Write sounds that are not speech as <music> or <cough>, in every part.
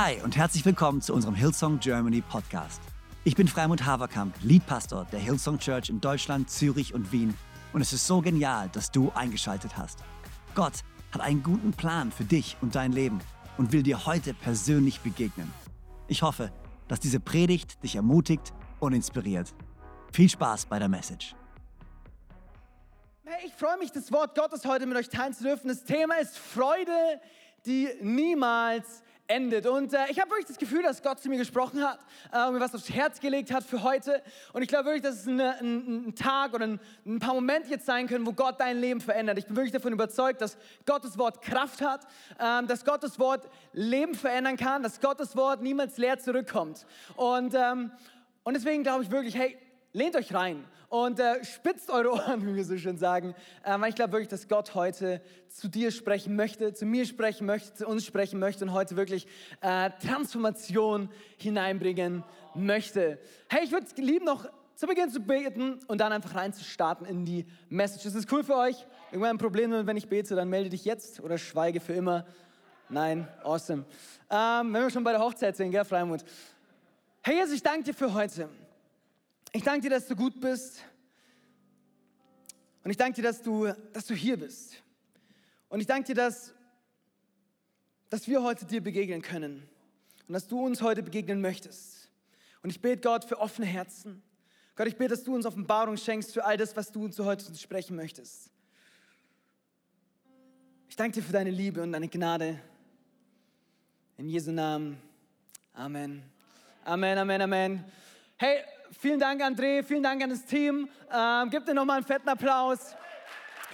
Hi und herzlich willkommen zu unserem Hillsong Germany Podcast. Ich bin Freimund Haverkamp, Leadpastor der Hillsong Church in Deutschland, Zürich und Wien und es ist so genial, dass du eingeschaltet hast. Gott hat einen guten Plan für dich und dein Leben und will dir heute persönlich begegnen. Ich hoffe, dass diese Predigt dich ermutigt und inspiriert. Viel Spaß bei der Message. Hey, ich freue mich, das Wort Gottes heute mit euch teilen zu dürfen. Das Thema ist Freude, die niemals endet. Und äh, ich habe wirklich das Gefühl, dass Gott zu mir gesprochen hat äh, mir was aufs Herz gelegt hat für heute. Und ich glaube wirklich, dass es eine, ein, ein, Tag oder ein, ein, paar Momente jetzt sein können, wo Gott dein Leben verändert. Ich bin wirklich davon überzeugt, dass Gottes Wort Kraft hat, ähm, dass Gottes Wort Leben verändern kann, dass Gottes Wort niemals leer zurückkommt. Und, ähm, und deswegen glaube ich wirklich, hey, lehnt euch rein und äh, spitzt eure Ohren, <laughs> wie wir so schön sagen. Ähm, ich glaube wirklich, dass Gott heute zu dir sprechen möchte, zu mir sprechen möchte, zu uns sprechen möchte und heute wirklich äh, Transformation hineinbringen möchte. Hey, ich würde es lieben, noch zu Beginn zu beten und dann einfach reinzustarten in die Message. Ist das cool für euch? Irgendwann ein Problem, wenn ich bete, dann melde dich jetzt oder schweige für immer. Nein, awesome. Ähm, wenn wir schon bei der Hochzeit sind, gell, Freimut. Hey Jesus, ich danke dir für heute. Ich danke dir, dass du gut bist. Und ich danke dir, dass du, dass du hier bist. Und ich danke dir, dass, dass wir heute dir begegnen können. Und dass du uns heute begegnen möchtest. Und ich bete Gott für offene Herzen. Gott, ich bete, dass du uns Offenbarung schenkst für all das, was du uns heute sprechen möchtest. Ich danke dir für deine Liebe und deine Gnade. In Jesu Namen. Amen. Amen, Amen, Amen. Hey, vielen Dank, André, vielen Dank an das Team. Ähm, gebt dir nochmal einen fetten Applaus.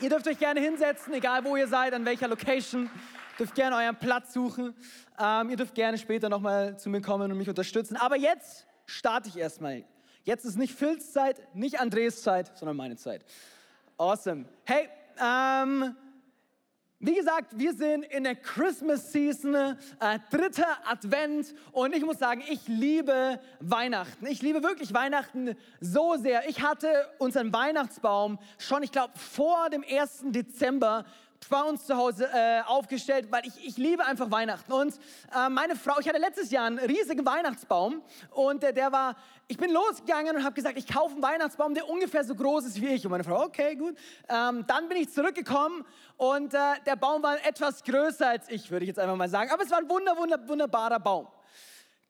Ihr dürft euch gerne hinsetzen, egal wo ihr seid, an welcher Location. Ihr dürft gerne euren Platz suchen. Ähm, ihr dürft gerne später nochmal zu mir kommen und mich unterstützen. Aber jetzt starte ich erstmal. Jetzt ist nicht Phils Zeit, nicht Andres Zeit, sondern meine Zeit. Awesome. Hey, ähm, wie gesagt, wir sind in der Christmas Season, äh, dritter Advent und ich muss sagen, ich liebe Weihnachten. Ich liebe wirklich Weihnachten so sehr. Ich hatte unseren Weihnachtsbaum schon, ich glaube, vor dem 1. Dezember bei uns zu Hause äh, aufgestellt, weil ich, ich liebe einfach Weihnachten. Und äh, meine Frau, ich hatte letztes Jahr einen riesigen Weihnachtsbaum und äh, der war, ich bin losgegangen und habe gesagt, ich kaufe einen Weihnachtsbaum, der ungefähr so groß ist wie ich. Und meine Frau, okay, gut. Ähm, dann bin ich zurückgekommen und äh, der Baum war etwas größer als ich, würde ich jetzt einfach mal sagen. Aber es war ein wunder, wunder, wunderbarer Baum.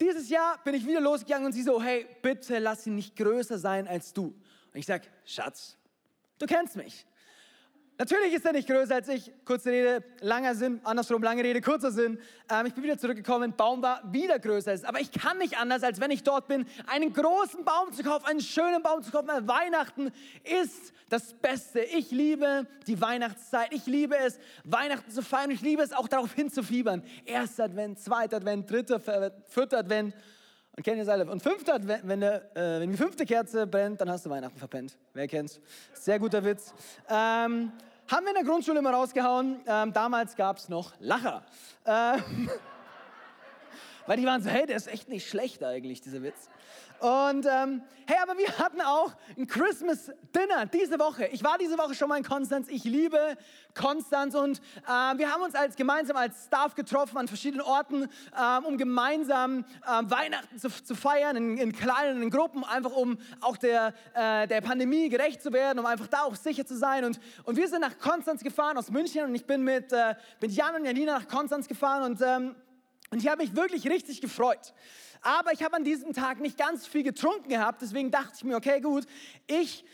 Dieses Jahr bin ich wieder losgegangen und sie so, hey, bitte lass ihn nicht größer sein als du. Und ich sage, Schatz, du kennst mich. Natürlich ist er nicht größer als ich. Kurze Rede, langer Sinn, andersrum, lange Rede, kurzer Sinn. Ähm, ich bin wieder zurückgekommen, Baum war wieder größer als Aber ich kann nicht anders, als wenn ich dort bin, einen großen Baum zu kaufen, einen schönen Baum zu kaufen. Weihnachten ist das Beste. Ich liebe die Weihnachtszeit. Ich liebe es, Weihnachten zu feiern. Ich liebe es auch darauf hinzufiebern. Erster Advent, zweiter Advent, dritter, vierter Advent. Und kennt ihr alle? Und fünfter, wenn, der, äh, wenn die fünfte Kerze brennt, dann hast du Weihnachten verpennt. Wer kennt's? Sehr guter Witz. Ähm, haben wir in der Grundschule immer rausgehauen. Ähm, damals gab es noch Lacher. Ähm, weil die waren so, hey, der ist echt nicht schlecht eigentlich, dieser Witz. Und ähm, hey, aber wir hatten auch ein Christmas Dinner diese Woche. Ich war diese Woche schon mal in Konstanz. Ich liebe Konstanz und äh, wir haben uns als gemeinsam als Staff getroffen an verschiedenen Orten, äh, um gemeinsam äh, Weihnachten zu, zu feiern in, in, kleinen Gruppen, einfach um auch der, äh, der Pandemie gerecht zu werden, um einfach da auch sicher zu sein. Und, und wir sind nach Konstanz gefahren aus München und ich bin mit, äh, mit Jan und Janina nach Konstanz gefahren und ähm, und ich habe mich wirklich richtig gefreut. Aber ich habe an diesem Tag nicht ganz viel getrunken gehabt, deswegen dachte ich mir, okay, gut, ich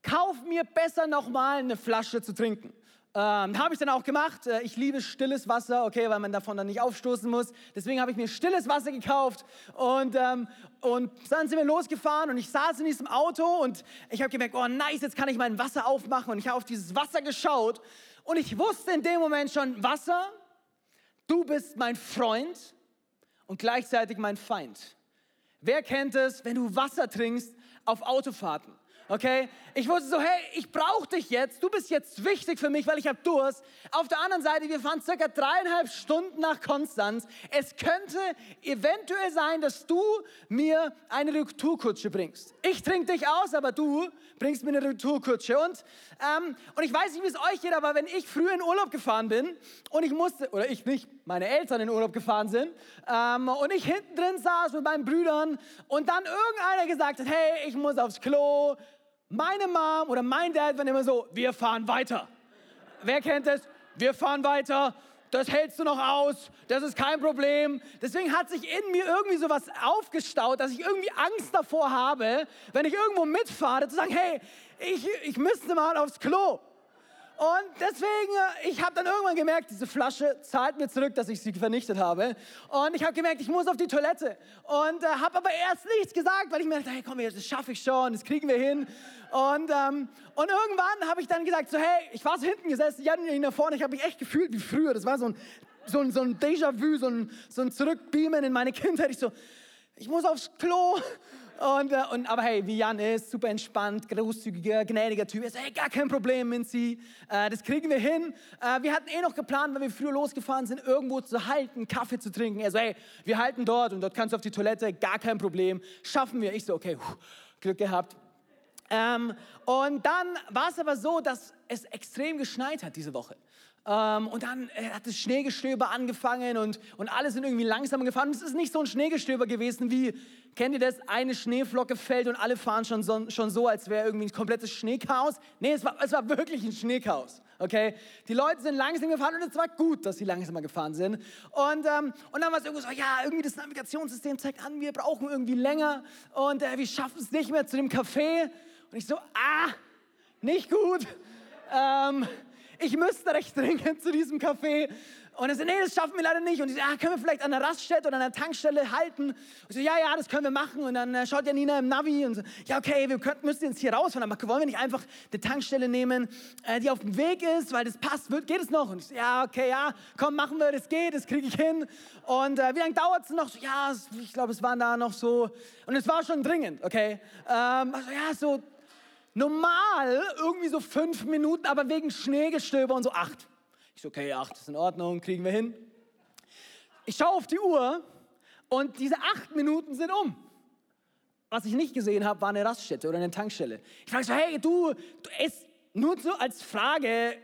kaufe mir besser nochmal eine Flasche zu trinken. Ähm, habe ich dann auch gemacht. Äh, ich liebe stilles Wasser, okay, weil man davon dann nicht aufstoßen muss. Deswegen habe ich mir stilles Wasser gekauft und, ähm, und dann sind wir losgefahren und ich saß in diesem Auto und ich habe gemerkt, oh nice, jetzt kann ich mein Wasser aufmachen und ich habe auf dieses Wasser geschaut und ich wusste in dem Moment schon, Wasser, du bist mein Freund und gleichzeitig mein Feind. Wer kennt es, wenn du Wasser trinkst auf Autofahrten? Okay? Ich wusste so, hey, ich brauche dich jetzt. Du bist jetzt wichtig für mich, weil ich habe Durst. Auf der anderen Seite, wir fahren circa dreieinhalb Stunden nach Konstanz. Es könnte eventuell sein, dass du mir eine Retourkutsche bringst. Ich trinke dich aus, aber du bringst mir eine Retourkutsche. Und, ähm, und ich weiß nicht, wie es euch geht, aber wenn ich früher in Urlaub gefahren bin und ich musste, oder ich nicht, meine Eltern in Urlaub gefahren sind ähm, und ich hinten drin saß mit meinen Brüdern und dann irgendeiner gesagt hat, hey, ich muss aufs Klo. Meine Mom oder mein Dad waren immer so, wir fahren weiter. Wer kennt es? Wir fahren weiter das hältst du noch aus, das ist kein Problem. Deswegen hat sich in mir irgendwie so was aufgestaut, dass ich irgendwie Angst davor habe, wenn ich irgendwo mitfahre, zu sagen, hey, ich, ich müsste mal aufs Klo. Und deswegen, äh, ich habe dann irgendwann gemerkt, diese Flasche zahlt mir zurück, dass ich sie vernichtet habe. Und ich habe gemerkt, ich muss auf die Toilette. Und äh, habe aber erst nichts gesagt, weil ich mir dachte, hey, komm, das schaffe ich schon, das kriegen wir hin. Und, ähm, und irgendwann habe ich dann gesagt, so, hey, ich war so hinten gesessen, Jan ihn da vorne, ich habe mich echt gefühlt wie früher. Das war so ein, so ein, so ein Déjà-vu, so ein, so ein Zurückbeamen in meine Kindheit. Ich so, ich muss aufs Klo. Und, äh, und, aber hey, wie Jan ist, super entspannt, großzügiger, gnädiger Typ. Er sagt, hey, gar kein Problem, Minzi, äh, das kriegen wir hin. Äh, wir hatten eh noch geplant, weil wir früher losgefahren sind, irgendwo zu halten, Kaffee zu trinken. Er so, hey, wir halten dort und dort kannst du auf die Toilette, gar kein Problem, schaffen wir. Ich so, okay, Glück gehabt. Ähm, und dann war es aber so, dass es extrem geschneit hat diese Woche. Ähm, und dann äh, hat das Schneegestöber angefangen und, und alle sind irgendwie langsamer gefahren. Und es ist nicht so ein Schneegestöber gewesen wie, kennt ihr das, eine Schneeflocke fällt und alle fahren schon so, schon so als wäre irgendwie ein komplettes Schneechaos. Nee, es war, es war wirklich ein Schneechaos. Okay? Die Leute sind langsam gefahren und es war gut, dass sie langsamer gefahren sind. Und, ähm, und dann war es irgendwie so, ja, irgendwie das Navigationssystem zeigt an, wir brauchen irgendwie länger und äh, wir schaffen es nicht mehr zu dem Café. Und ich so, ah, nicht gut. Ähm, ich müsste recht dringend zu diesem Café. Und er so, nee, das schaffen wir leider nicht. Und ich so, ja, können wir vielleicht an der Raststätte oder an der Tankstelle halten? Und ich so, ja, ja, das können wir machen. Und dann äh, schaut Janina im Navi und so, ja, okay, wir könnten, müssen jetzt hier rausfahren, aber wollen wir nicht einfach eine Tankstelle nehmen, äh, die auf dem Weg ist, weil das passt, wird, geht es noch? Und ich so, ja, okay, ja, komm, machen wir, das geht, das kriege ich hin. Und äh, wie lange dauert es noch? So, ja, ich glaube, es waren da noch so, und es war schon dringend, okay. Ähm, also, ja, so Normal irgendwie so fünf Minuten, aber wegen Schneegestöber und so acht. Ich so, okay, acht ist in Ordnung, kriegen wir hin. Ich schaue auf die Uhr und diese acht Minuten sind um. Was ich nicht gesehen habe, war eine Raststätte oder eine Tankstelle. Ich frage so, hey, du, du ist nur so als Frage,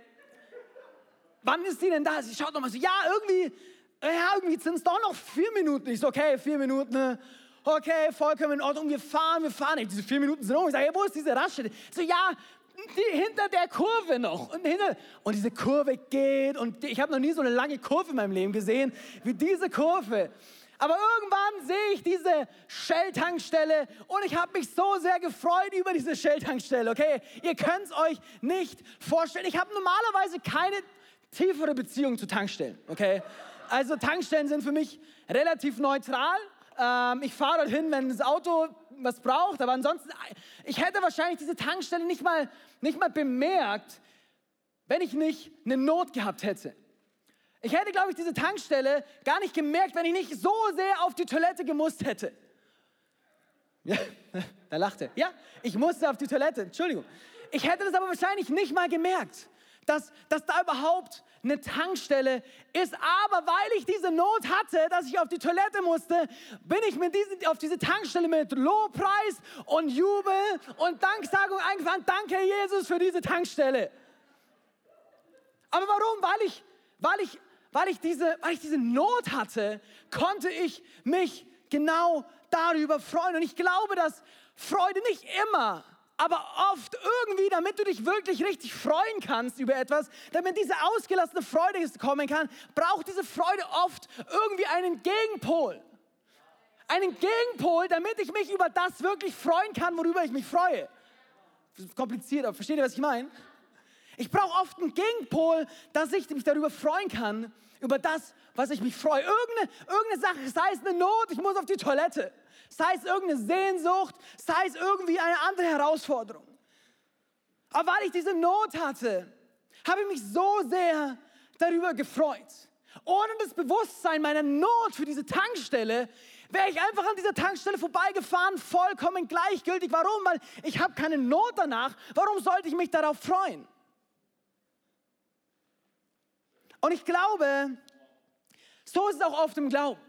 wann ist die denn da? Sie schaut nochmal so, ja, irgendwie, ja, irgendwie sind es doch noch vier Minuten. Ich so, okay, vier Minuten okay, vollkommen in Ordnung, wir fahren, wir fahren. Ey, diese vier Minuten sind um. Ich sage, hey, wo ist diese Raststätte? So, ja, die, hinter der Kurve noch. Und, hinter, und diese Kurve geht und ich habe noch nie so eine lange Kurve in meinem Leben gesehen wie diese Kurve. Aber irgendwann sehe ich diese Shell-Tankstelle und ich habe mich so sehr gefreut über diese Shell-Tankstelle. Okay, ihr könnt es euch nicht vorstellen. Ich habe normalerweise keine tiefere Beziehung zu Tankstellen. Okay, also Tankstellen sind für mich relativ neutral. Ähm, ich fahre dorthin, wenn das Auto was braucht. Aber ansonsten, ich hätte wahrscheinlich diese Tankstelle nicht mal, nicht mal bemerkt, wenn ich nicht eine Not gehabt hätte. Ich hätte, glaube ich, diese Tankstelle gar nicht gemerkt, wenn ich nicht so sehr auf die Toilette gemusst hätte. Ja, <laughs> da lachte. Ja, ich musste auf die Toilette, Entschuldigung. Ich hätte das aber wahrscheinlich nicht mal gemerkt dass, dass da überhaupt eine Tankstelle ist. Aber weil ich diese Not hatte, dass ich auf die Toilette musste, bin ich mit diesen, auf diese Tankstelle mit Lobpreis und Jubel und Danksagung eingefahren. Danke, Jesus, für diese Tankstelle. Aber warum? Weil ich, weil ich, weil ich, diese, weil ich diese Not hatte, konnte ich mich genau darüber freuen. Und ich glaube, dass Freude nicht immer aber oft irgendwie, damit du dich wirklich richtig freuen kannst über etwas, damit diese ausgelassene Freude kommen kann, braucht diese Freude oft irgendwie einen Gegenpol. Einen Gegenpol, damit ich mich über das wirklich freuen kann, worüber ich mich freue. Kompliziert, aber versteht ihr, was ich meine? Ich brauche oft einen Gegenpol, dass ich mich darüber freuen kann, über das, was ich mich freue. Irgendeine, irgendeine Sache, sei es eine Not, ich muss auf die Toilette sei es irgendeine Sehnsucht, sei es irgendwie eine andere Herausforderung. Aber weil ich diese Not hatte, habe ich mich so sehr darüber gefreut. Ohne das Bewusstsein meiner Not für diese Tankstelle wäre ich einfach an dieser Tankstelle vorbeigefahren, vollkommen gleichgültig. Warum? Weil ich habe keine Not danach. Warum sollte ich mich darauf freuen? Und ich glaube, so ist es auch oft im Glauben.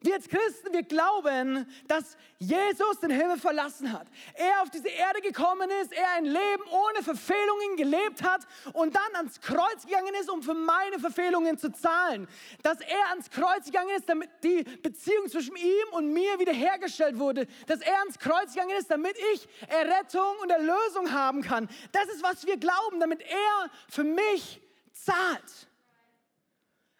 Wir als Christen, wir glauben, dass Jesus den Himmel verlassen hat. Er auf diese Erde gekommen ist, er ein Leben ohne Verfehlungen gelebt hat und dann ans Kreuz gegangen ist, um für meine Verfehlungen zu zahlen. Dass er ans Kreuz gegangen ist, damit die Beziehung zwischen ihm und mir wiederhergestellt wurde. Dass er ans Kreuz gegangen ist, damit ich Errettung und Erlösung haben kann. Das ist, was wir glauben, damit er für mich zahlt.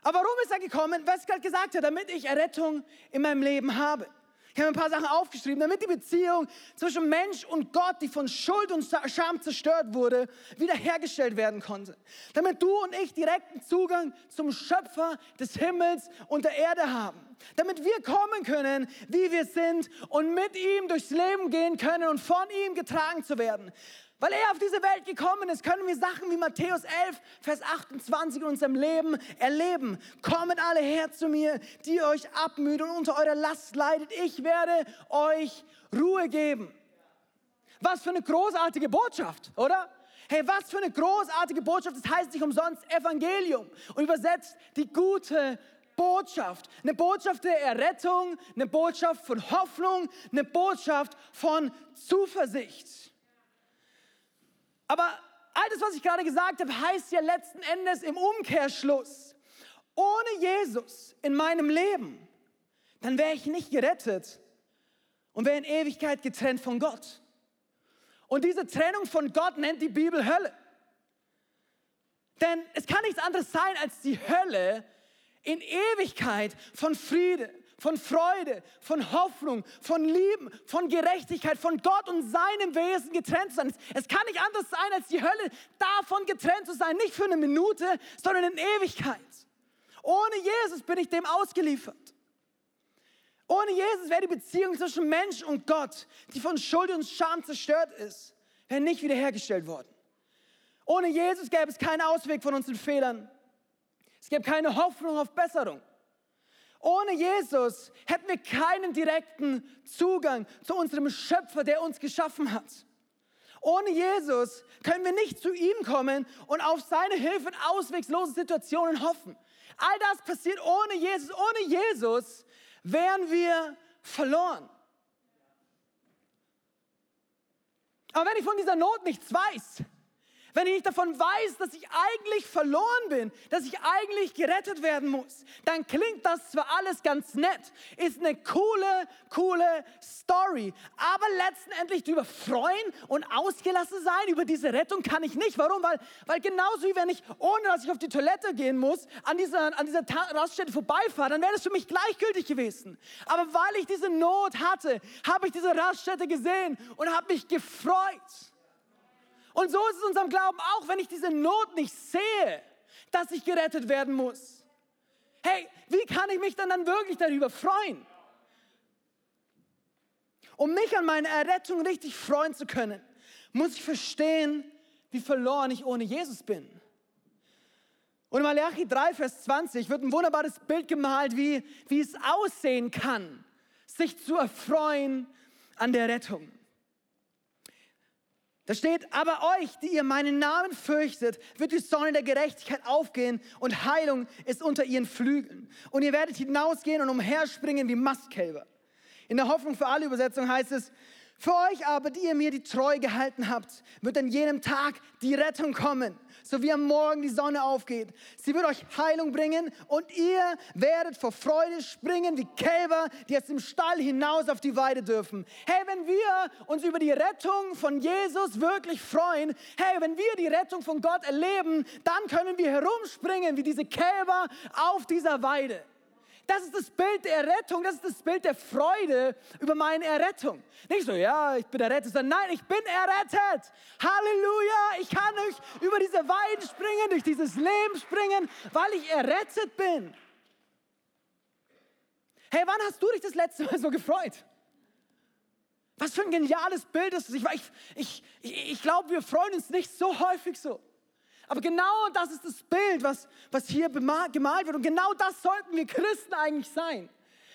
Aber warum ist er gekommen? Was ich gerade gesagt habe, damit ich Errettung in meinem Leben habe. Ich habe ein paar Sachen aufgeschrieben, damit die Beziehung zwischen Mensch und Gott, die von Schuld und Scham zerstört wurde, wiederhergestellt werden konnte. Damit du und ich direkten Zugang zum Schöpfer des Himmels und der Erde haben. Damit wir kommen können, wie wir sind und mit ihm durchs Leben gehen können und von ihm getragen zu werden. Weil er auf diese Welt gekommen ist, können wir Sachen wie Matthäus 11, Vers 28 in unserem Leben erleben. Kommet alle her zu mir, die euch abmüht und unter eurer Last leidet. Ich werde euch Ruhe geben. Was für eine großartige Botschaft, oder? Hey, was für eine großartige Botschaft. Das heißt nicht umsonst Evangelium und übersetzt die gute Botschaft. Eine Botschaft der Errettung, eine Botschaft von Hoffnung, eine Botschaft von Zuversicht. Aber all das, was ich gerade gesagt habe, heißt ja letzten Endes im Umkehrschluss, ohne Jesus in meinem Leben, dann wäre ich nicht gerettet und wäre in Ewigkeit getrennt von Gott. Und diese Trennung von Gott nennt die Bibel Hölle. Denn es kann nichts anderes sein als die Hölle in Ewigkeit von Friede, von Freude, von Hoffnung, von Lieben, von Gerechtigkeit, von Gott und seinem Wesen getrennt zu sein. Es kann nicht anders sein, als die Hölle davon getrennt zu sein. Nicht für eine Minute, sondern in Ewigkeit. Ohne Jesus bin ich dem ausgeliefert. Ohne Jesus wäre die Beziehung zwischen Mensch und Gott, die von Schuld und Scham zerstört ist, wäre nicht wiederhergestellt worden. Ohne Jesus gäbe es keinen Ausweg von unseren Fehlern. Es gäbe keine Hoffnung auf Besserung. Ohne Jesus hätten wir keinen direkten Zugang zu unserem Schöpfer, der uns geschaffen hat. Ohne Jesus können wir nicht zu ihm kommen und auf seine Hilfe in ausweglosen Situationen hoffen. All das passiert ohne Jesus. Ohne Jesus wären wir verloren. Aber wenn ich von dieser Not nichts weiß, wenn ich nicht davon weiß, dass ich eigentlich verloren bin, dass ich eigentlich gerettet werden muss, dann klingt das zwar alles ganz nett, ist eine coole, coole Story, aber letztendlich darüber freuen und ausgelassen sein über diese Rettung kann ich nicht. Warum? Weil, weil genauso wie wenn ich, ohne dass ich auf die Toilette gehen muss, an dieser, an dieser Raststätte vorbeifahre, dann wäre es für mich gleichgültig gewesen. Aber weil ich diese Not hatte, habe ich diese Raststätte gesehen und habe mich gefreut. Und so ist es unserem Glauben auch, wenn ich diese Not nicht sehe, dass ich gerettet werden muss. Hey, wie kann ich mich dann, dann wirklich darüber freuen? Um mich an meine Errettung richtig freuen zu können, muss ich verstehen, wie verloren ich ohne Jesus bin. Und in Malachi 3, Vers 20 wird ein wunderbares Bild gemalt, wie, wie es aussehen kann, sich zu erfreuen an der Rettung. Da steht, aber euch, die ihr meinen Namen fürchtet, wird die Sonne der Gerechtigkeit aufgehen und Heilung ist unter ihren Flügeln. Und ihr werdet hinausgehen und umherspringen wie Mastkälber. In der Hoffnung für alle Übersetzungen heißt es, für euch aber, die ihr mir die Treue gehalten habt, wird an jenem Tag die Rettung kommen, so wie am Morgen die Sonne aufgeht. Sie wird euch Heilung bringen und ihr werdet vor Freude springen wie Kälber, die jetzt im Stall hinaus auf die Weide dürfen. Hey, wenn wir uns über die Rettung von Jesus wirklich freuen, hey, wenn wir die Rettung von Gott erleben, dann können wir herumspringen wie diese Kälber auf dieser Weide. Das ist das Bild der Errettung, das ist das Bild der Freude über meine Errettung. Nicht so, ja, ich bin errettet, sondern nein, ich bin errettet. Halleluja, ich kann euch über diese Weiden springen, durch dieses Leben springen, weil ich errettet bin. Hey, wann hast du dich das letzte Mal so gefreut? Was für ein geniales Bild ist das. Ich, ich, ich, ich glaube, wir freuen uns nicht so häufig so. Aber genau das ist das Bild, was, was hier gemalt wird. Und genau das sollten wir Christen eigentlich sein.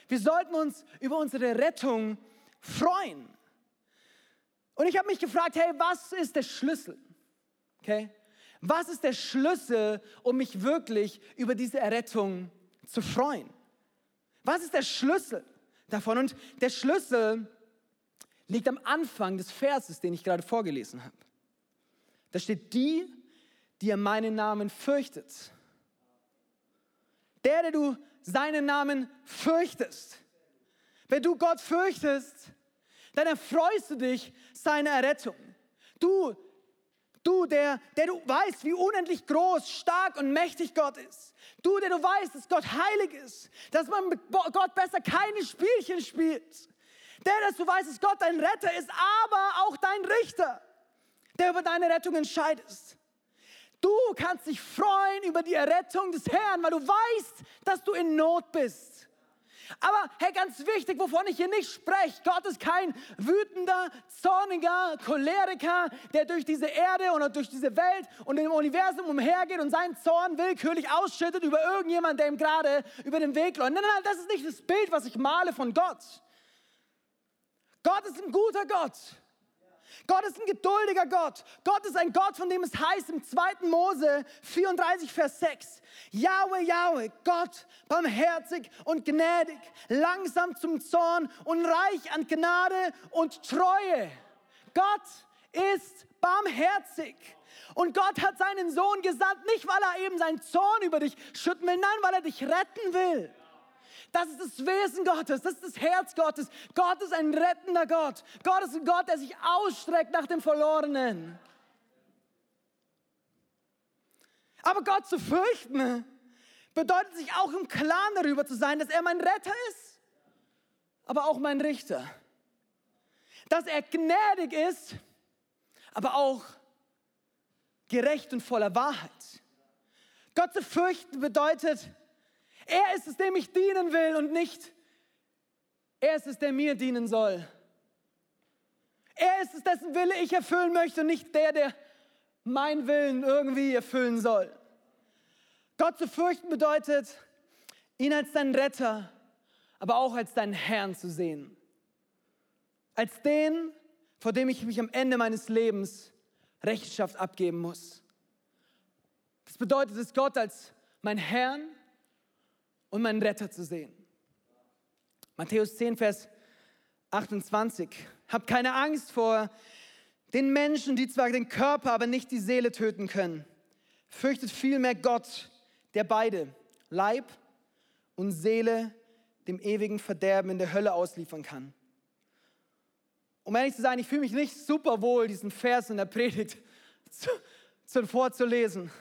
wir sollten uns über unsere Rettung freuen. Und ich habe mich gefragt, hey, was ist der Schlüssel? Okay? Was ist der Schlüssel, um mich wirklich über diese Errettung zu freuen? Was ist der Schlüssel davon? Und der Schlüssel liegt am Anfang des Verses, den ich gerade vorgelesen habe. Da steht, die, die ihr meinen Namen fürchtet. Der, der du seinen Namen fürchtest. Wenn du Gott fürchtest, dann erfreust du dich seiner Errettung. Du, du, der, der du weißt, wie unendlich groß, stark und mächtig Gott ist. Du, der du weißt, dass Gott heilig ist, dass man mit Gott besser keine Spielchen spielt. Der, dass du weißt, dass Gott dein Retter ist, aber auch dein Richter, der über deine Rettung entscheidet. Du kannst dich freuen über die Errettung des Herrn, weil du weißt, dass du in Not bist. Aber hey, ganz wichtig, wovon ich hier nicht spreche, Gott ist kein wütender, zorniger Choleriker, der durch diese Erde und durch diese Welt und im Universum umhergeht und seinen Zorn willkürlich ausschüttet über irgendjemanden, der ihm gerade über den Weg läuft. Nein, nein, das ist nicht das Bild, was ich male von Gott. Gott ist ein guter Gott. Gott ist ein geduldiger Gott. Gott ist ein Gott, von dem es heißt im 2. Mose 34, Vers 6. Yahweh, Yahweh, Gott, barmherzig und gnädig, langsam zum Zorn und reich an Gnade und Treue. Gott ist barmherzig. Und Gott hat seinen Sohn gesandt, nicht weil er eben seinen Zorn über dich schütten will, nein, weil er dich retten will. Das ist das Wesen Gottes, das ist das Herz Gottes. Gott ist ein rettender Gott. Gott ist ein Gott, der sich ausstreckt nach dem Verlorenen. Aber Gott zu fürchten bedeutet sich auch im Klaren darüber zu sein, dass er mein Retter ist, aber auch mein Richter. Dass er gnädig ist, aber auch gerecht und voller Wahrheit. Gott zu fürchten bedeutet, er ist es, dem ich dienen will und nicht er ist es, der mir dienen soll. Er ist es, dessen Wille ich erfüllen möchte und nicht der, der mein Willen irgendwie erfüllen soll. Gott zu fürchten bedeutet, ihn als deinen Retter, aber auch als deinen Herrn zu sehen. Als den, vor dem ich mich am Ende meines Lebens Rechenschaft abgeben muss. Das bedeutet es, Gott als mein Herrn und meinen Retter zu sehen. Matthäus 10, Vers 28. Habt keine Angst vor den Menschen, die zwar den Körper, aber nicht die Seele töten können. Fürchtet vielmehr Gott, der beide, Leib und Seele, dem ewigen Verderben in der Hölle ausliefern kann. Um ehrlich zu sein, ich fühle mich nicht super wohl, diesen Vers in der Predigt zu, zu vorzulesen,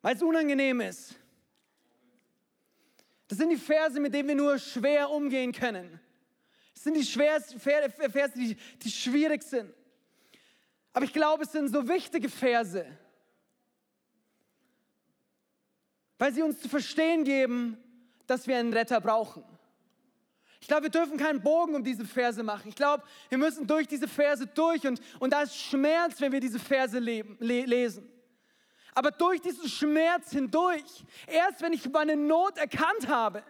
weil es unangenehm ist. Das sind die Verse, mit denen wir nur schwer umgehen können. Das sind die schwersten Verse, die, die schwierig sind. Aber ich glaube, es sind so wichtige Verse, weil sie uns zu verstehen geben, dass wir einen Retter brauchen. Ich glaube, wir dürfen keinen Bogen um diese Verse machen. Ich glaube, wir müssen durch diese Verse durch und, und da ist Schmerz, wenn wir diese Verse leben, le lesen. Aber durch diesen Schmerz hindurch, erst wenn ich meine Not erkannt habe,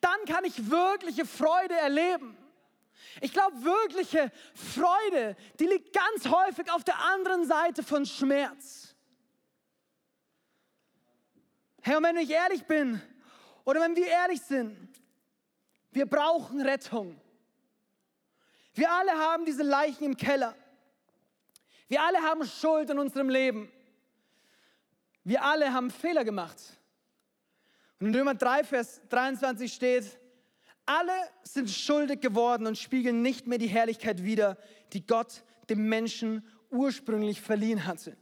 dann kann ich wirkliche Freude erleben. Ich glaube, wirkliche Freude, die liegt ganz häufig auf der anderen Seite von Schmerz. Hey, und wenn ich ehrlich bin, oder wenn wir ehrlich sind, wir brauchen Rettung. Wir alle haben diese Leichen im Keller. Wir alle haben Schuld in unserem Leben. Wir alle haben Fehler gemacht. Und in Römer 3, Vers 23 steht, alle sind schuldig geworden und spiegeln nicht mehr die Herrlichkeit wider, die Gott dem Menschen ursprünglich verliehen hatte.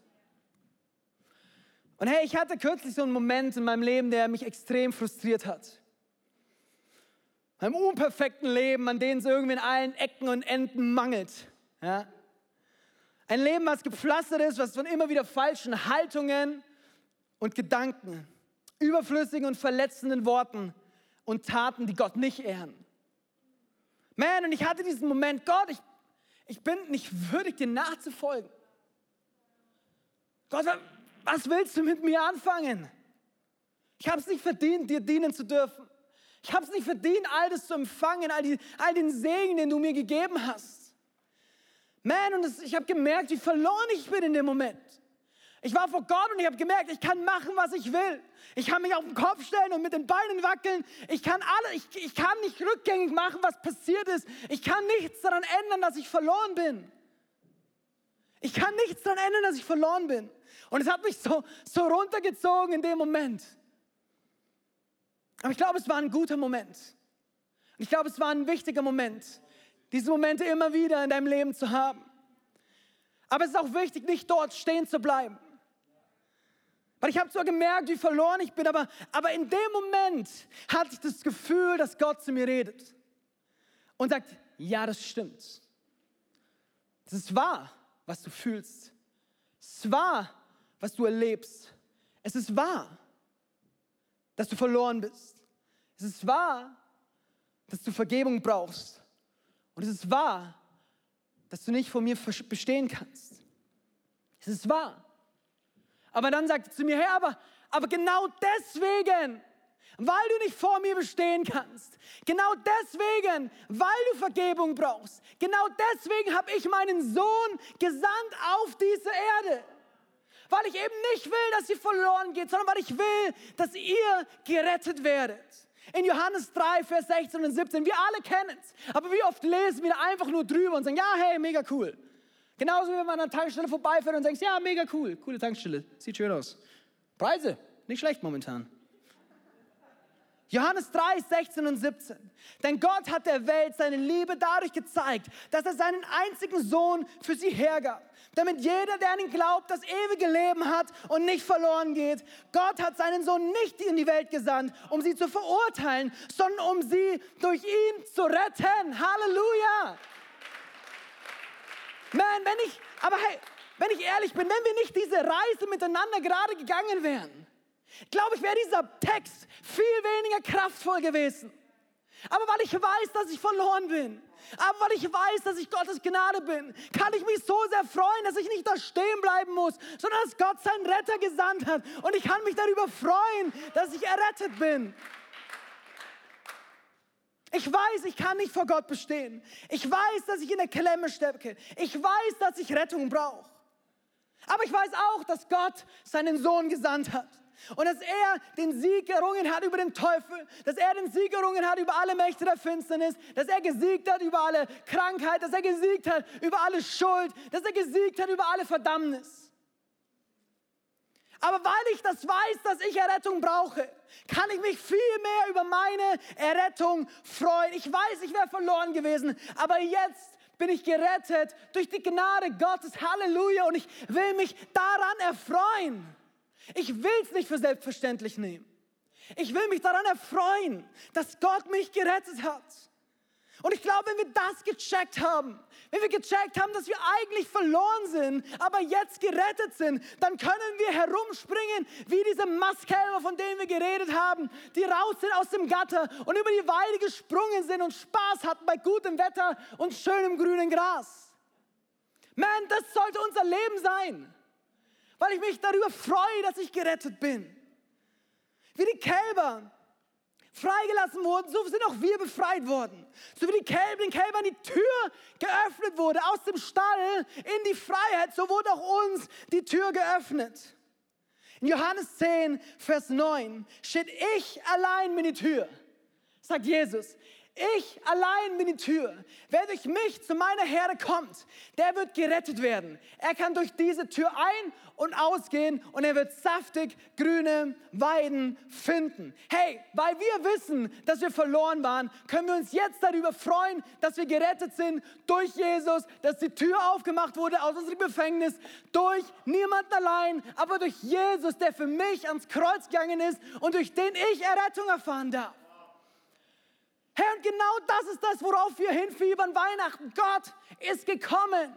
Und hey, ich hatte kürzlich so einen Moment in meinem Leben, der mich extrem frustriert hat. Einem unperfekten Leben, an dem es irgendwie in allen Ecken und Enden mangelt. Ja? Ein Leben, was gepflastert ist, was von immer wieder falschen Haltungen, und Gedanken, überflüssigen und verletzenden Worten und Taten, die Gott nicht ehren. Man, und ich hatte diesen Moment, Gott, ich, ich bin nicht würdig, dir nachzufolgen. Gott, was willst du mit mir anfangen? Ich habe es nicht verdient, dir dienen zu dürfen. Ich habe es nicht verdient, all das zu empfangen, all, die, all den Segen, den du mir gegeben hast. Man, und das, ich habe gemerkt, wie verloren ich bin in dem Moment. Ich war vor Gott und ich habe gemerkt, ich kann machen, was ich will. Ich kann mich auf den Kopf stellen und mit den Beinen wackeln. Ich kann alle, ich, ich kann nicht rückgängig machen, was passiert ist. Ich kann nichts daran ändern, dass ich verloren bin. Ich kann nichts daran ändern, dass ich verloren bin. Und es hat mich so, so runtergezogen in dem Moment. Aber ich glaube, es war ein guter Moment. Und ich glaube, es war ein wichtiger Moment, diese Momente immer wieder in deinem Leben zu haben. Aber es ist auch wichtig, nicht dort stehen zu bleiben. Weil ich habe zwar gemerkt, wie verloren ich bin, aber, aber in dem Moment hatte ich das Gefühl, dass Gott zu mir redet und sagt, ja, das stimmt. Das ist wahr, was du fühlst. Es ist wahr, was du erlebst. Es ist wahr, dass du verloren bist. Es ist wahr, dass du Vergebung brauchst. Und es ist wahr, dass du nicht vor mir bestehen kannst. Es ist wahr. Aber dann sagt er zu mir, Herr, aber, aber genau deswegen, weil du nicht vor mir bestehen kannst, genau deswegen, weil du Vergebung brauchst, genau deswegen habe ich meinen Sohn gesandt auf diese Erde. Weil ich eben nicht will, dass ihr verloren geht, sondern weil ich will, dass ihr gerettet werdet. In Johannes 3, Vers 16 und 17, wir alle kennen es, aber wie oft lesen wir einfach nur drüber und sagen, ja, hey, mega cool. Genauso wie wenn man an einer Tankstelle vorbeifährt und denkst, ja, mega cool, coole Tankstelle, sieht schön aus. Preise, nicht schlecht momentan. Johannes 3, 16 und 17. Denn Gott hat der Welt seine Liebe dadurch gezeigt, dass er seinen einzigen Sohn für sie hergab. Damit jeder, der an ihn glaubt, das ewige Leben hat und nicht verloren geht. Gott hat seinen Sohn nicht in die Welt gesandt, um sie zu verurteilen, sondern um sie durch ihn zu retten. Halleluja! Man, wenn ich, aber hey, wenn ich ehrlich bin, wenn wir nicht diese Reise miteinander gerade gegangen wären, glaube ich, wäre dieser Text viel weniger kraftvoll gewesen. Aber weil ich weiß, dass ich verloren bin, aber weil ich weiß, dass ich Gottes Gnade bin, kann ich mich so sehr freuen, dass ich nicht da stehen bleiben muss, sondern dass Gott seinen Retter gesandt hat. Und ich kann mich darüber freuen, dass ich errettet bin. Ich weiß, ich kann nicht vor Gott bestehen. Ich weiß, dass ich in der Klemme stecke. Ich weiß, dass ich Rettung brauche. Aber ich weiß auch, dass Gott seinen Sohn gesandt hat. Und dass er den Sieg errungen hat über den Teufel, dass er den Sieg errungen hat über alle Mächte der Finsternis, dass er gesiegt hat über alle Krankheit, dass er gesiegt hat über alle Schuld, dass er gesiegt hat über alle Verdammnis. Aber weil ich das weiß, dass ich Errettung brauche, kann ich mich viel mehr über meine Errettung freuen. Ich weiß, ich wäre verloren gewesen, aber jetzt bin ich gerettet durch die Gnade Gottes. Halleluja. Und ich will mich daran erfreuen. Ich will es nicht für selbstverständlich nehmen. Ich will mich daran erfreuen, dass Gott mich gerettet hat. Und ich glaube, wenn wir das gecheckt haben, wenn wir gecheckt haben, dass wir eigentlich verloren sind, aber jetzt gerettet sind, dann können wir herumspringen wie diese Mastkälber, von denen wir geredet haben, die raus sind aus dem Gatter und über die Weide gesprungen sind und Spaß hatten bei gutem Wetter und schönem grünen Gras. Man, das sollte unser Leben sein, weil ich mich darüber freue, dass ich gerettet bin. Wie die Kälber, freigelassen wurden, so sind auch wir befreit worden. So wie die Kälber, den Kälbern die Tür geöffnet wurde aus dem Stall in die Freiheit, so wurde auch uns die Tür geöffnet. In Johannes 10, Vers 9 steht, ich allein bin die Tür, sagt Jesus. Ich allein bin die Tür. Wer durch mich zu meiner Herde kommt, der wird gerettet werden. Er kann durch diese Tür ein- und ausgehen und er wird saftig grüne Weiden finden. Hey, weil wir wissen, dass wir verloren waren, können wir uns jetzt darüber freuen, dass wir gerettet sind durch Jesus, dass die Tür aufgemacht wurde aus unserem Gefängnis, durch niemanden allein, aber durch Jesus, der für mich ans Kreuz gegangen ist und durch den ich Errettung erfahren darf. Herr, und genau das ist das, worauf wir hinfiebern. Weihnachten, Gott ist gekommen.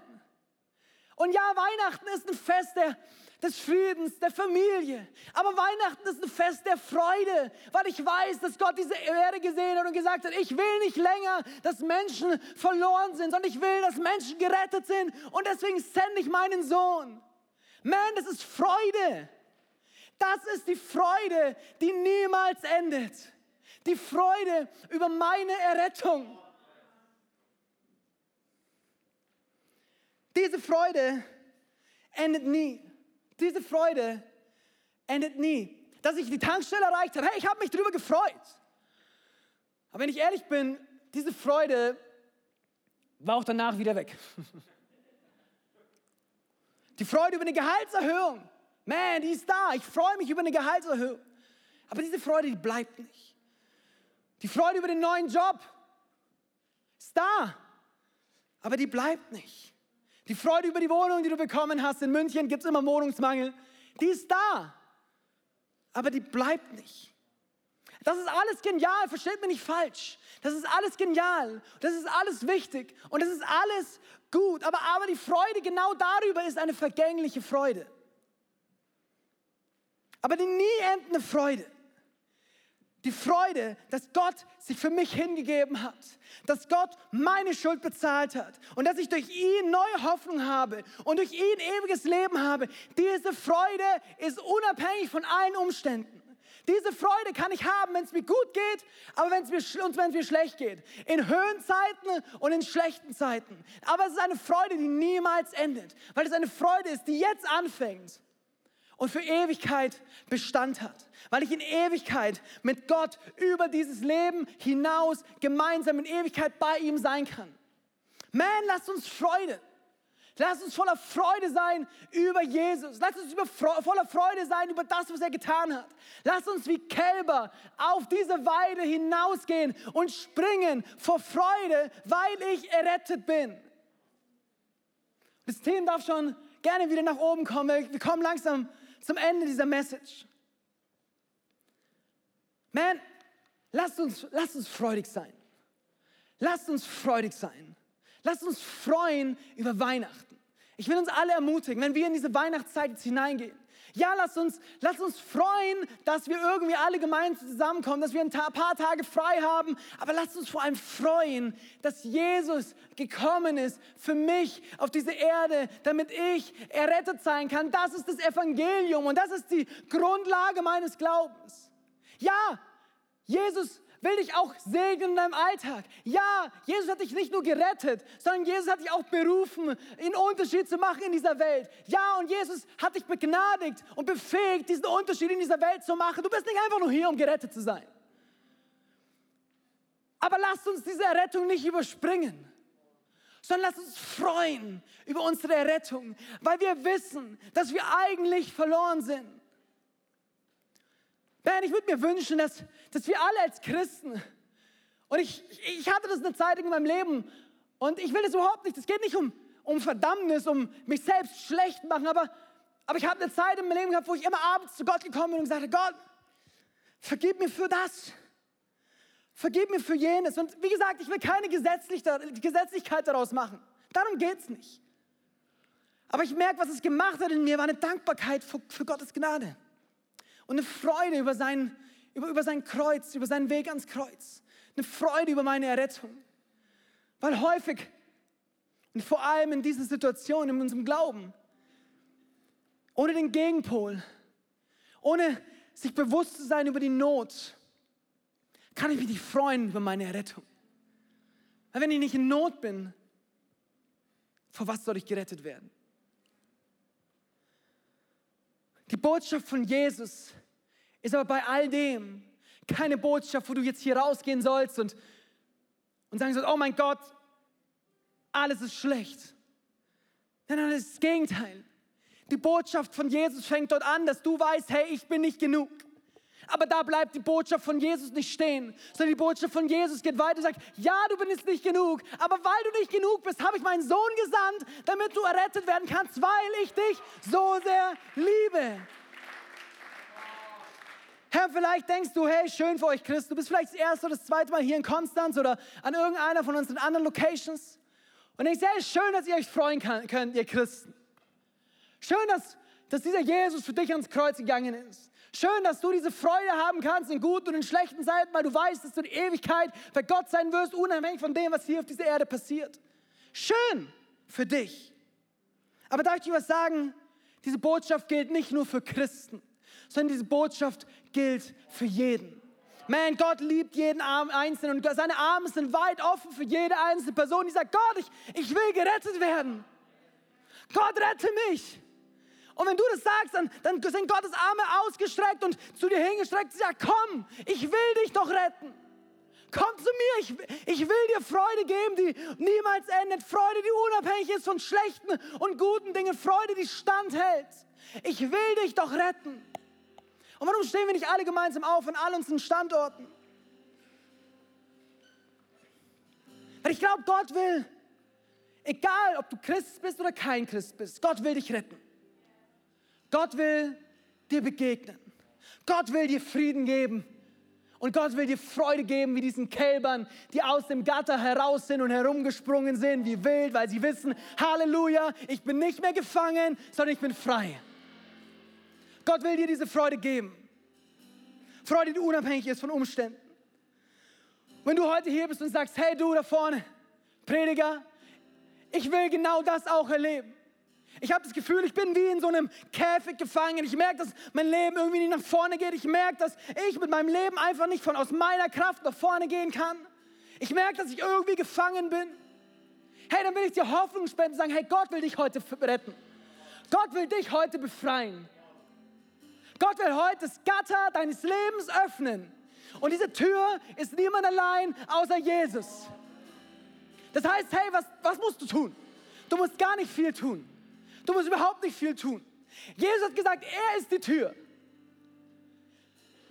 Und ja, Weihnachten ist ein Fest der, des Friedens, der Familie. Aber Weihnachten ist ein Fest der Freude, weil ich weiß, dass Gott diese Erde gesehen hat und gesagt hat, ich will nicht länger, dass Menschen verloren sind, sondern ich will, dass Menschen gerettet sind. Und deswegen sende ich meinen Sohn. Man, das ist Freude. Das ist die Freude, die niemals endet. Die Freude über meine Errettung. Diese Freude endet nie. Diese Freude endet nie. Dass ich die Tankstelle erreicht habe, hey, ich habe mich darüber gefreut. Aber wenn ich ehrlich bin, diese Freude war auch danach wieder weg. <laughs> Die Freude über eine Gehaltserhöhung, man, die ist da. Ich freue mich über eine Gehaltserhöhung. Aber diese Freude, die bleibt nicht. Die Freude über den neuen Job ist da, aber die bleibt nicht. Die Freude über die Wohnung, die du bekommen hast, in München gibt es immer Wohnungsmangel, die ist da, aber die bleibt nicht. Das ist alles genial, versteht mich nicht falsch. Das ist alles genial, das ist alles wichtig und das ist alles gut. Aber, aber die Freude genau darüber ist eine vergängliche Freude. Aber die nie endende Freude die Freude, dass Gott sich für mich hingegeben hat, dass Gott meine Schuld bezahlt hat und dass ich durch ihn neue Hoffnung habe und durch ihn ewiges Leben habe. Diese Freude ist unabhängig von allen Umständen. Diese Freude kann ich haben, wenn es mir gut geht, aber wenn es mir, und wenn es mir schlecht geht. In Höhenzeiten und in schlechten Zeiten. Aber es ist eine Freude, die niemals endet, weil es eine Freude ist, die jetzt anfängt und für Ewigkeit Bestand hat. Weil ich in Ewigkeit mit Gott über dieses Leben hinaus gemeinsam in Ewigkeit bei ihm sein kann. Man, lasst uns Freude. Lasst uns voller Freude sein über Jesus. Lasst uns über, voller Freude sein über das, was er getan hat. Lasst uns wie Kälber auf diese Weide hinausgehen und springen vor Freude, weil ich errettet bin. Das Team darf schon gerne wieder nach oben kommen. Wir kommen langsam zum Ende dieser Message. Man, lasst uns, lasst uns freudig sein. Lasst uns freudig sein. Lasst uns freuen über Weihnachten. Ich will uns alle ermutigen, wenn wir in diese Weihnachtszeit jetzt hineingehen, ja, lasst uns, lasst uns freuen, dass wir irgendwie alle gemeinsam zusammenkommen, dass wir ein paar Tage frei haben. Aber lasst uns vor allem freuen, dass Jesus gekommen ist für mich auf diese Erde, damit ich errettet sein kann. Das ist das Evangelium und das ist die Grundlage meines Glaubens. Ja, Jesus will dich auch segnen in deinem Alltag. Ja, Jesus hat dich nicht nur gerettet, sondern Jesus hat dich auch berufen, einen Unterschied zu machen in dieser Welt. Ja, und Jesus hat dich begnadigt und befähigt, diesen Unterschied in dieser Welt zu machen. Du bist nicht einfach nur hier, um gerettet zu sein. Aber lasst uns diese Errettung nicht überspringen sondern lasst uns freuen über unsere Errettung, weil wir wissen, dass wir eigentlich verloren sind. Man, ich würde mir wünschen, dass, dass wir alle als Christen, und ich, ich hatte das eine Zeit in meinem Leben, und ich will das überhaupt nicht, es geht nicht um, um Verdammnis, um mich selbst schlecht machen, aber, aber ich habe eine Zeit in meinem Leben gehabt, wo ich immer abends zu Gott gekommen bin und gesagt Gott, vergib mir für das. Vergib mir für jenes. Und wie gesagt, ich will keine Gesetzlichkeit daraus machen. Darum geht es nicht. Aber ich merke, was es gemacht hat in mir, war eine Dankbarkeit für, für Gottes Gnade und eine Freude über sein, über, über sein Kreuz, über seinen Weg ans Kreuz. Eine Freude über meine Errettung. Weil häufig und vor allem in dieser Situation, in unserem Glauben, ohne den Gegenpol, ohne sich bewusst zu sein über die Not, kann ich mich nicht freuen über meine Errettung. Weil wenn ich nicht in Not bin, vor was soll ich gerettet werden? Die Botschaft von Jesus ist aber bei all dem keine Botschaft, wo du jetzt hier rausgehen sollst und, und sagen sollst, oh mein Gott, alles ist schlecht. Nein, nein, das ist das Gegenteil. Die Botschaft von Jesus fängt dort an, dass du weißt, hey, ich bin nicht genug. Aber da bleibt die Botschaft von Jesus nicht stehen, sondern die Botschaft von Jesus geht weiter und sagt, ja, du bist nicht genug, aber weil du nicht genug bist, habe ich meinen Sohn gesandt, damit du errettet werden kannst, weil ich dich so sehr liebe. Herr, vielleicht denkst du, hey, schön für euch Christen, du bist vielleicht das erste oder das zweite Mal hier in Konstanz oder an irgendeiner von unseren anderen Locations. Und denkst, hey, schön, dass ihr euch freuen könnt, ihr Christen. Schön, dass, dass dieser Jesus für dich ans Kreuz gegangen ist. Schön, dass du diese Freude haben kannst in guten und in schlechten Zeiten, weil du weißt, dass du die Ewigkeit bei Gott sein wirst, unabhängig von dem, was hier auf dieser Erde passiert. Schön für dich. Aber darf ich dir was sagen? Diese Botschaft gilt nicht nur für Christen sondern diese Botschaft gilt für jeden. Man, Gott liebt jeden Einzelnen und seine Arme sind weit offen für jede einzelne Person, die sagt, Gott, ich, ich will gerettet werden. Gott, rette mich. Und wenn du das sagst, dann, dann sind Gottes Arme ausgestreckt und zu dir hingestreckt und sagt, komm, ich will dich doch retten. Komm zu mir, ich, ich will dir Freude geben, die niemals endet. Freude, die unabhängig ist von schlechten und guten Dingen. Freude, die standhält. Ich will dich doch retten. Und warum stehen wir nicht alle gemeinsam auf an all unseren Standorten? Weil ich glaube, Gott will, egal ob du Christ bist oder kein Christ bist, Gott will dich retten. Gott will dir begegnen. Gott will dir Frieden geben. Und Gott will dir Freude geben, wie diesen Kälbern, die aus dem Gatter heraus sind und herumgesprungen sind, wie wild, weil sie wissen, Halleluja, ich bin nicht mehr gefangen, sondern ich bin frei. Gott will dir diese Freude geben. Freude, die unabhängig ist von Umständen. Wenn du heute hier bist und sagst, hey du da vorne, Prediger, ich will genau das auch erleben. Ich habe das Gefühl, ich bin wie in so einem Käfig gefangen. Ich merke, dass mein Leben irgendwie nicht nach vorne geht. Ich merke, dass ich mit meinem Leben einfach nicht von aus meiner Kraft nach vorne gehen kann. Ich merke, dass ich irgendwie gefangen bin. Hey, dann will ich dir Hoffnung spenden und sagen, hey, Gott will dich heute retten. Gott will dich heute befreien. Gott will heute das Gatter deines Lebens öffnen. Und diese Tür ist niemand allein außer Jesus. Das heißt, hey, was, was musst du tun? Du musst gar nicht viel tun. Du musst überhaupt nicht viel tun. Jesus hat gesagt, er ist die Tür.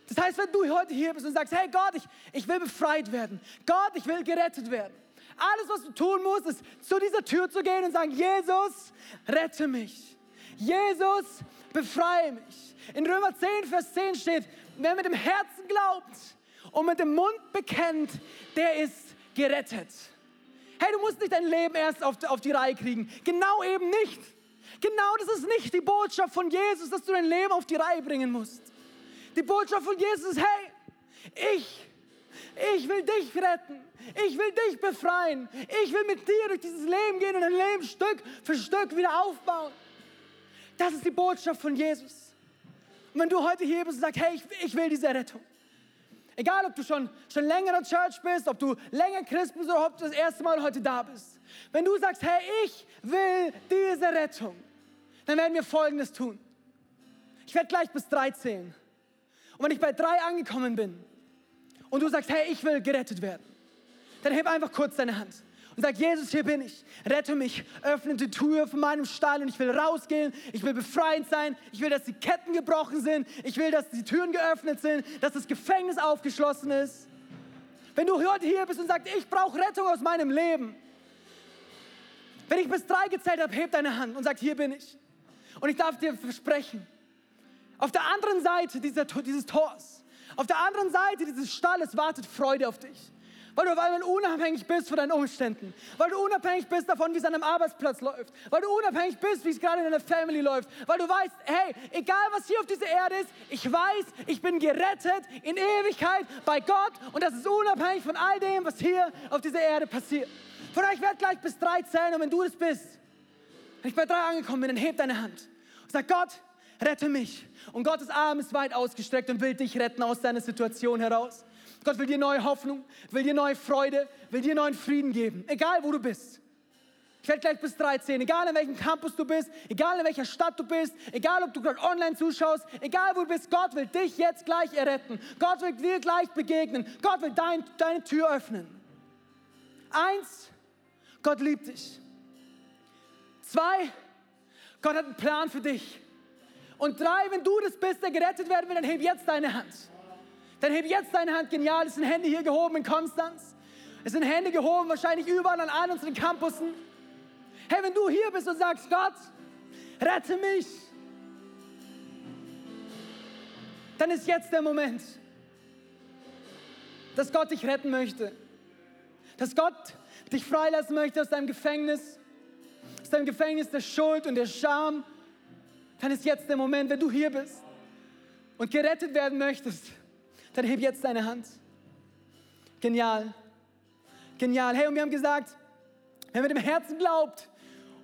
Das heißt, wenn du heute hier bist und sagst, hey Gott, ich, ich will befreit werden. Gott, ich will gerettet werden. Alles, was du tun musst, ist zu dieser Tür zu gehen und sagen, Jesus, rette mich. Jesus, befreie mich. In Römer 10, Vers 10 steht, wer mit dem Herzen glaubt und mit dem Mund bekennt, der ist gerettet. Hey, du musst nicht dein Leben erst auf, auf die Reihe kriegen. Genau eben nicht. Genau das ist nicht die Botschaft von Jesus, dass du dein Leben auf die Reihe bringen musst. Die Botschaft von Jesus ist, hey, ich, ich will dich retten. Ich will dich befreien. Ich will mit dir durch dieses Leben gehen und dein Leben Stück für Stück wieder aufbauen. Das ist die Botschaft von Jesus. Und wenn du heute hier bist und sagst, hey, ich, ich will diese Rettung. Egal, ob du schon, schon länger in der Church bist, ob du länger Christ bist oder ob du das erste Mal heute da bist. Wenn du sagst, hey, ich will diese Rettung, dann werden wir Folgendes tun. Ich werde gleich bis drei zählen. Und wenn ich bei drei angekommen bin und du sagst, hey, ich will gerettet werden, dann heb einfach kurz deine Hand und sag, Jesus, hier bin ich, rette mich, öffne die Tür von meinem Stall und ich will rausgehen, ich will befreiend sein, ich will, dass die Ketten gebrochen sind, ich will, dass die Türen geöffnet sind, dass das Gefängnis aufgeschlossen ist. Wenn du heute hier bist und sagst, ich brauche Rettung aus meinem Leben, wenn ich bis drei gezählt habe, heb deine Hand und sag, hier bin ich. Und ich darf dir versprechen, auf der anderen Seite dieser, dieses Tors, auf der anderen Seite dieses Stalles wartet Freude auf dich. Weil du auf einmal unabhängig bist von deinen Umständen. Weil du unabhängig bist davon, wie es an einem Arbeitsplatz läuft. Weil du unabhängig bist, wie es gerade in deiner Family läuft. Weil du weißt, hey, egal was hier auf dieser Erde ist, ich weiß, ich bin gerettet in Ewigkeit bei Gott. Und das ist unabhängig von all dem, was hier auf dieser Erde passiert. Von euch werde gleich bis drei zählen. Und wenn du es bist, wenn ich bei drei angekommen bin, dann heb deine Hand. Sag Gott, rette mich. Und Gottes Arm ist weit ausgestreckt und will dich retten aus deiner Situation heraus. Gott will dir neue Hoffnung, will dir neue Freude, will dir neuen Frieden geben, egal wo du bist. Ich werde gleich bis 13, egal in welchem Campus du bist, egal in welcher Stadt du bist, egal ob du gerade online zuschaust, egal wo du bist, Gott will dich jetzt gleich erretten. Gott will dir gleich begegnen. Gott will dein, deine Tür öffnen. Eins, Gott liebt dich. Zwei, Gott hat einen Plan für dich. Und drei, wenn du das bist, der gerettet werden will, dann heb jetzt deine Hand. Dann heb jetzt deine Hand. Genial, es sind Hände hier gehoben in Konstanz. Es sind Hände gehoben, wahrscheinlich überall an allen unseren Campussen. Hey, wenn du hier bist und sagst, Gott, rette mich, dann ist jetzt der Moment, dass Gott dich retten möchte. Dass Gott dich freilassen möchte aus deinem Gefängnis aus deinem Gefängnis der Schuld und der Scham, dann ist jetzt der Moment, wenn du hier bist und gerettet werden möchtest, dann heb jetzt deine Hand. Genial. Genial. Hey, und wir haben gesagt, wer mit dem Herzen glaubt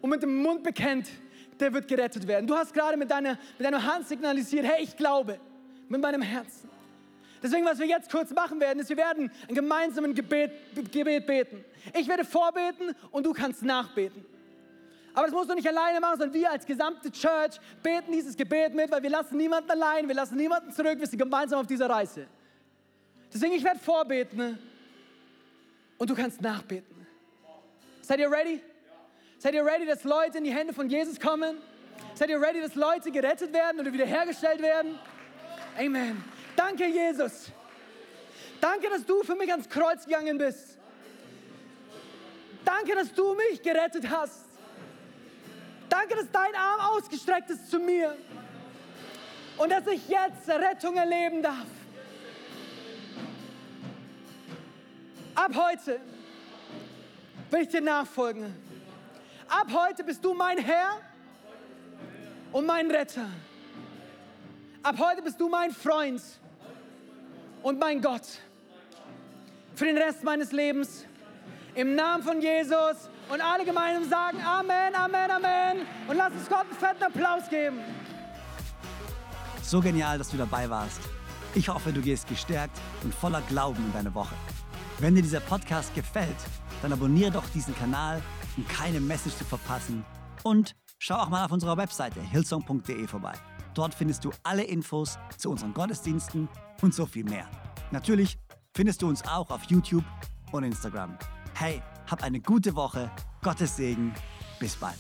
und mit dem Mund bekennt, der wird gerettet werden. Du hast gerade mit deiner, mit deiner Hand signalisiert, hey, ich glaube mit meinem Herzen. Deswegen, was wir jetzt kurz machen werden, ist, wir werden ein gemeinsames Gebet, Gebet beten. Ich werde vorbeten und du kannst nachbeten. Aber das musst du nicht alleine machen, sondern wir als gesamte Church beten dieses Gebet mit, weil wir lassen niemanden allein, wir lassen niemanden zurück, wir sind gemeinsam auf dieser Reise. Deswegen, ich werde vorbeten und du kannst nachbeten. Seid ihr ready? Seid ihr ready, dass Leute in die Hände von Jesus kommen? Seid ihr ready, dass Leute gerettet werden oder wiederhergestellt werden? Amen. Danke, Jesus. Danke, dass du für mich ans Kreuz gegangen bist. Danke, dass du mich gerettet hast. Danke, dass dein Arm ausgestreckt ist zu mir und dass ich jetzt Rettung erleben darf. Ab heute will ich dir nachfolgen. Ab heute bist du mein Herr und mein Retter. Ab heute bist du mein Freund und mein Gott. Für den Rest meines Lebens. Im Namen von Jesus. Und alle gemeinsam sagen Amen, Amen, Amen. Und lass uns Gott einen fetten Applaus geben. So genial, dass du dabei warst. Ich hoffe, du gehst gestärkt und voller Glauben in deine Woche. Wenn dir dieser Podcast gefällt, dann abonniere doch diesen Kanal, um keine Message zu verpassen. Und schau auch mal auf unserer Webseite hillsong.de vorbei. Dort findest du alle Infos zu unseren Gottesdiensten und so viel mehr. Natürlich findest du uns auch auf YouTube und Instagram. Hey, hab eine gute Woche, Gottes Segen, bis bald.